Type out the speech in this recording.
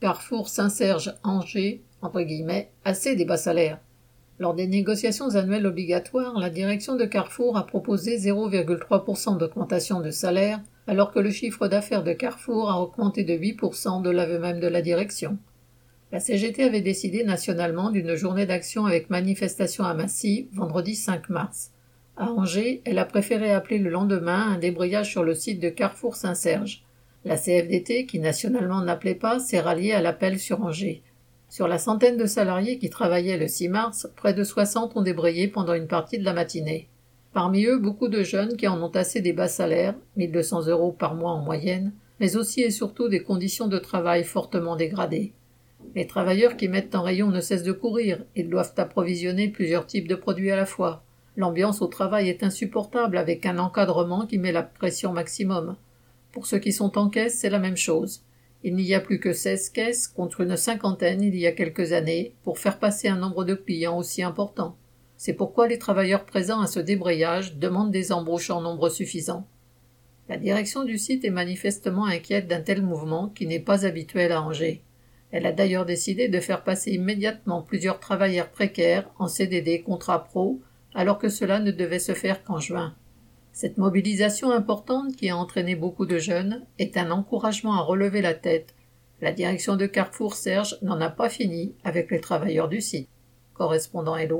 Carrefour Saint-Serge Angers, entre guillemets, assez des bas salaires. Lors des négociations annuelles obligatoires, la direction de Carrefour a proposé 0,3% d'augmentation de salaire, alors que le chiffre d'affaires de Carrefour a augmenté de 8% de l'aveu même de la direction. La CGT avait décidé nationalement d'une journée d'action avec manifestation à Massy, vendredi 5 mars. À Angers, elle a préféré appeler le lendemain un débrayage sur le site de Carrefour Saint-Serge. La CFDT, qui nationalement n'appelait pas, s'est ralliée à l'appel sur Angers. Sur la centaine de salariés qui travaillaient le 6 mars, près de 60 ont débrayé pendant une partie de la matinée. Parmi eux, beaucoup de jeunes qui en ont assez des bas salaires, 1200 euros par mois en moyenne, mais aussi et surtout des conditions de travail fortement dégradées. Les travailleurs qui mettent en rayon ne cessent de courir, ils doivent approvisionner plusieurs types de produits à la fois. L'ambiance au travail est insupportable avec un encadrement qui met la pression maximum. Pour ceux qui sont en caisse, c'est la même chose. Il n'y a plus que seize caisses contre une cinquantaine il y a quelques années pour faire passer un nombre de clients aussi important. C'est pourquoi les travailleurs présents à ce débrayage demandent des embauches en nombre suffisant. La direction du site est manifestement inquiète d'un tel mouvement qui n'est pas habituel à Angers. Elle a d'ailleurs décidé de faire passer immédiatement plusieurs travailleurs précaires en CDD contrat pro, alors que cela ne devait se faire qu'en juin. Cette mobilisation importante qui a entraîné beaucoup de jeunes est un encouragement à relever la tête. La direction de Carrefour Serge n'en a pas fini avec les travailleurs du site. Correspondant Hello.